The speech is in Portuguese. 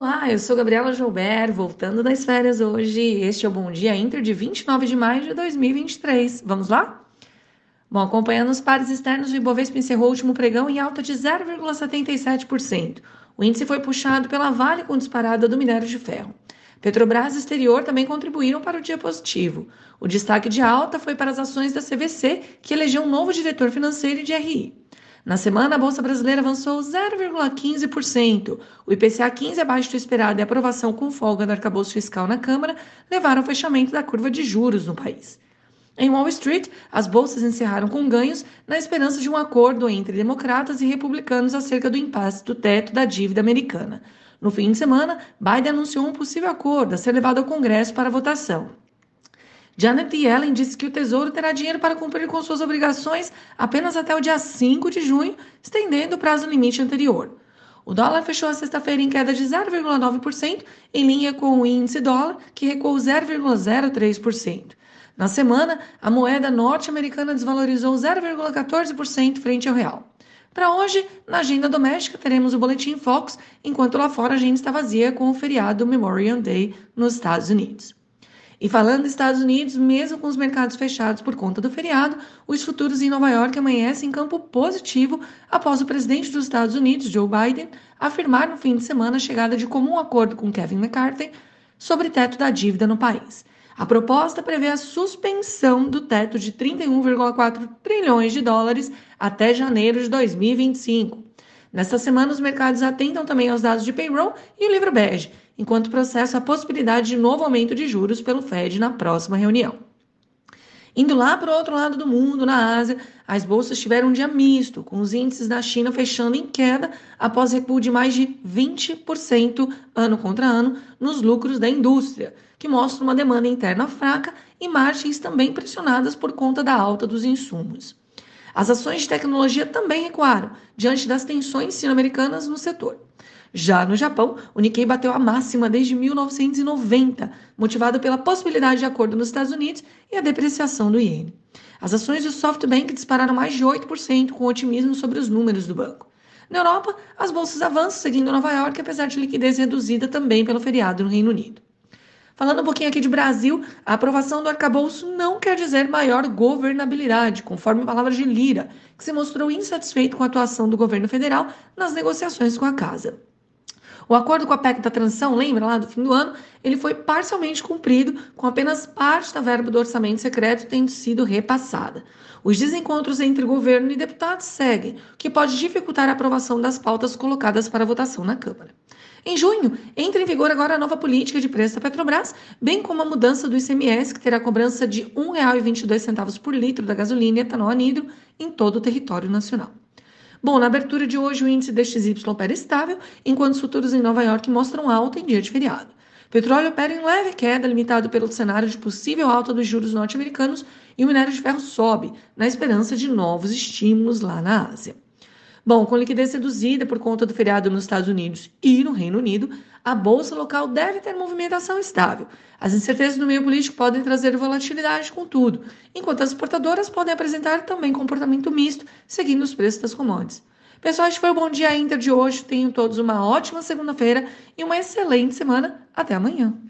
Olá, eu sou Gabriela Joubert, voltando das férias hoje. Este é o Bom Dia Inter de 29 de maio de 2023. Vamos lá? Bom, acompanhando os pares externos, o Ibovespa encerrou o último pregão em alta de 0,77%. O índice foi puxado pela Vale com disparada do minério de ferro. Petrobras e Exterior também contribuíram para o dia positivo. O destaque de alta foi para as ações da CVC, que elegeu um novo diretor financeiro e de RI. Na semana, a Bolsa Brasileira avançou 0,15%. O IPCA 15 abaixo do esperado e a aprovação com folga do arcabouço fiscal na Câmara levaram ao fechamento da curva de juros no país. Em Wall Street, as bolsas encerraram com ganhos na esperança de um acordo entre democratas e republicanos acerca do impasse do teto da dívida americana. No fim de semana, Biden anunciou um possível acordo a ser levado ao Congresso para votação. Janet Yellen disse que o Tesouro terá dinheiro para cumprir com suas obrigações apenas até o dia 5 de junho, estendendo o prazo limite anterior. O dólar fechou a sexta-feira em queda de 0,9%, em linha com o índice dólar, que recuou 0,03%. Na semana, a moeda norte-americana desvalorizou 0,14% frente ao real. Para hoje, na agenda doméstica, teremos o Boletim Fox, enquanto lá fora a agenda está vazia com o feriado Memorial Day nos Estados Unidos. E falando dos Estados Unidos, mesmo com os mercados fechados por conta do feriado, os futuros em Nova York amanhecem em campo positivo após o presidente dos Estados Unidos, Joe Biden, afirmar no fim de semana a chegada de comum acordo com Kevin McCarthy sobre teto da dívida no país. A proposta prevê a suspensão do teto de 31,4 trilhões de dólares até janeiro de 2025. Nesta semana, os mercados atentam também aos dados de payroll e o livro bege, enquanto processa a possibilidade de novo aumento de juros pelo Fed na próxima reunião. Indo lá para o outro lado do mundo, na Ásia, as bolsas tiveram um dia misto, com os índices da China fechando em queda após recuo de mais de 20% ano contra ano nos lucros da indústria, que mostra uma demanda interna fraca e margens também pressionadas por conta da alta dos insumos. As ações de tecnologia também recuaram diante das tensões sino-americanas no setor. Já no Japão, o Nikkei bateu a máxima desde 1990, motivado pela possibilidade de acordo nos Estados Unidos e a depreciação do iene. As ações do SoftBank dispararam mais de 8%, com otimismo sobre os números do banco. Na Europa, as bolsas avançam, seguindo Nova York, apesar de liquidez reduzida também pelo feriado no Reino Unido. Falando um pouquinho aqui de Brasil, a aprovação do arcabouço não quer dizer maior governabilidade, conforme palavras de Lira, que se mostrou insatisfeito com a atuação do governo federal nas negociações com a casa. O acordo com a PEC da transição, lembra lá do fim do ano, ele foi parcialmente cumprido, com apenas parte da verba do orçamento secreto tendo sido repassada. Os desencontros entre governo e deputados seguem, o que pode dificultar a aprovação das pautas colocadas para votação na Câmara. Em junho, entra em vigor agora a nova política de preço da Petrobras, bem como a mudança do ICMS, que terá cobrança de R$ 1,22 por litro da gasolina e etanol anidro em todo o território nacional. Bom, na abertura de hoje o índice DXY opera estável, enquanto os futuros em Nova York mostram alta em dia de feriado. Petróleo opera em leve queda, limitado pelo cenário de possível alta dos juros norte-americanos, e o minério de ferro sobe, na esperança de novos estímulos lá na Ásia. Bom, com liquidez reduzida por conta do feriado nos Estados Unidos e no Reino Unido, a bolsa local deve ter movimentação estável. As incertezas no meio político podem trazer volatilidade, contudo, enquanto as exportadoras podem apresentar também comportamento misto, seguindo os preços das commodities. Pessoal, este foi o Bom Dia Inter de hoje. Tenham todos uma ótima segunda-feira e uma excelente semana. Até amanhã.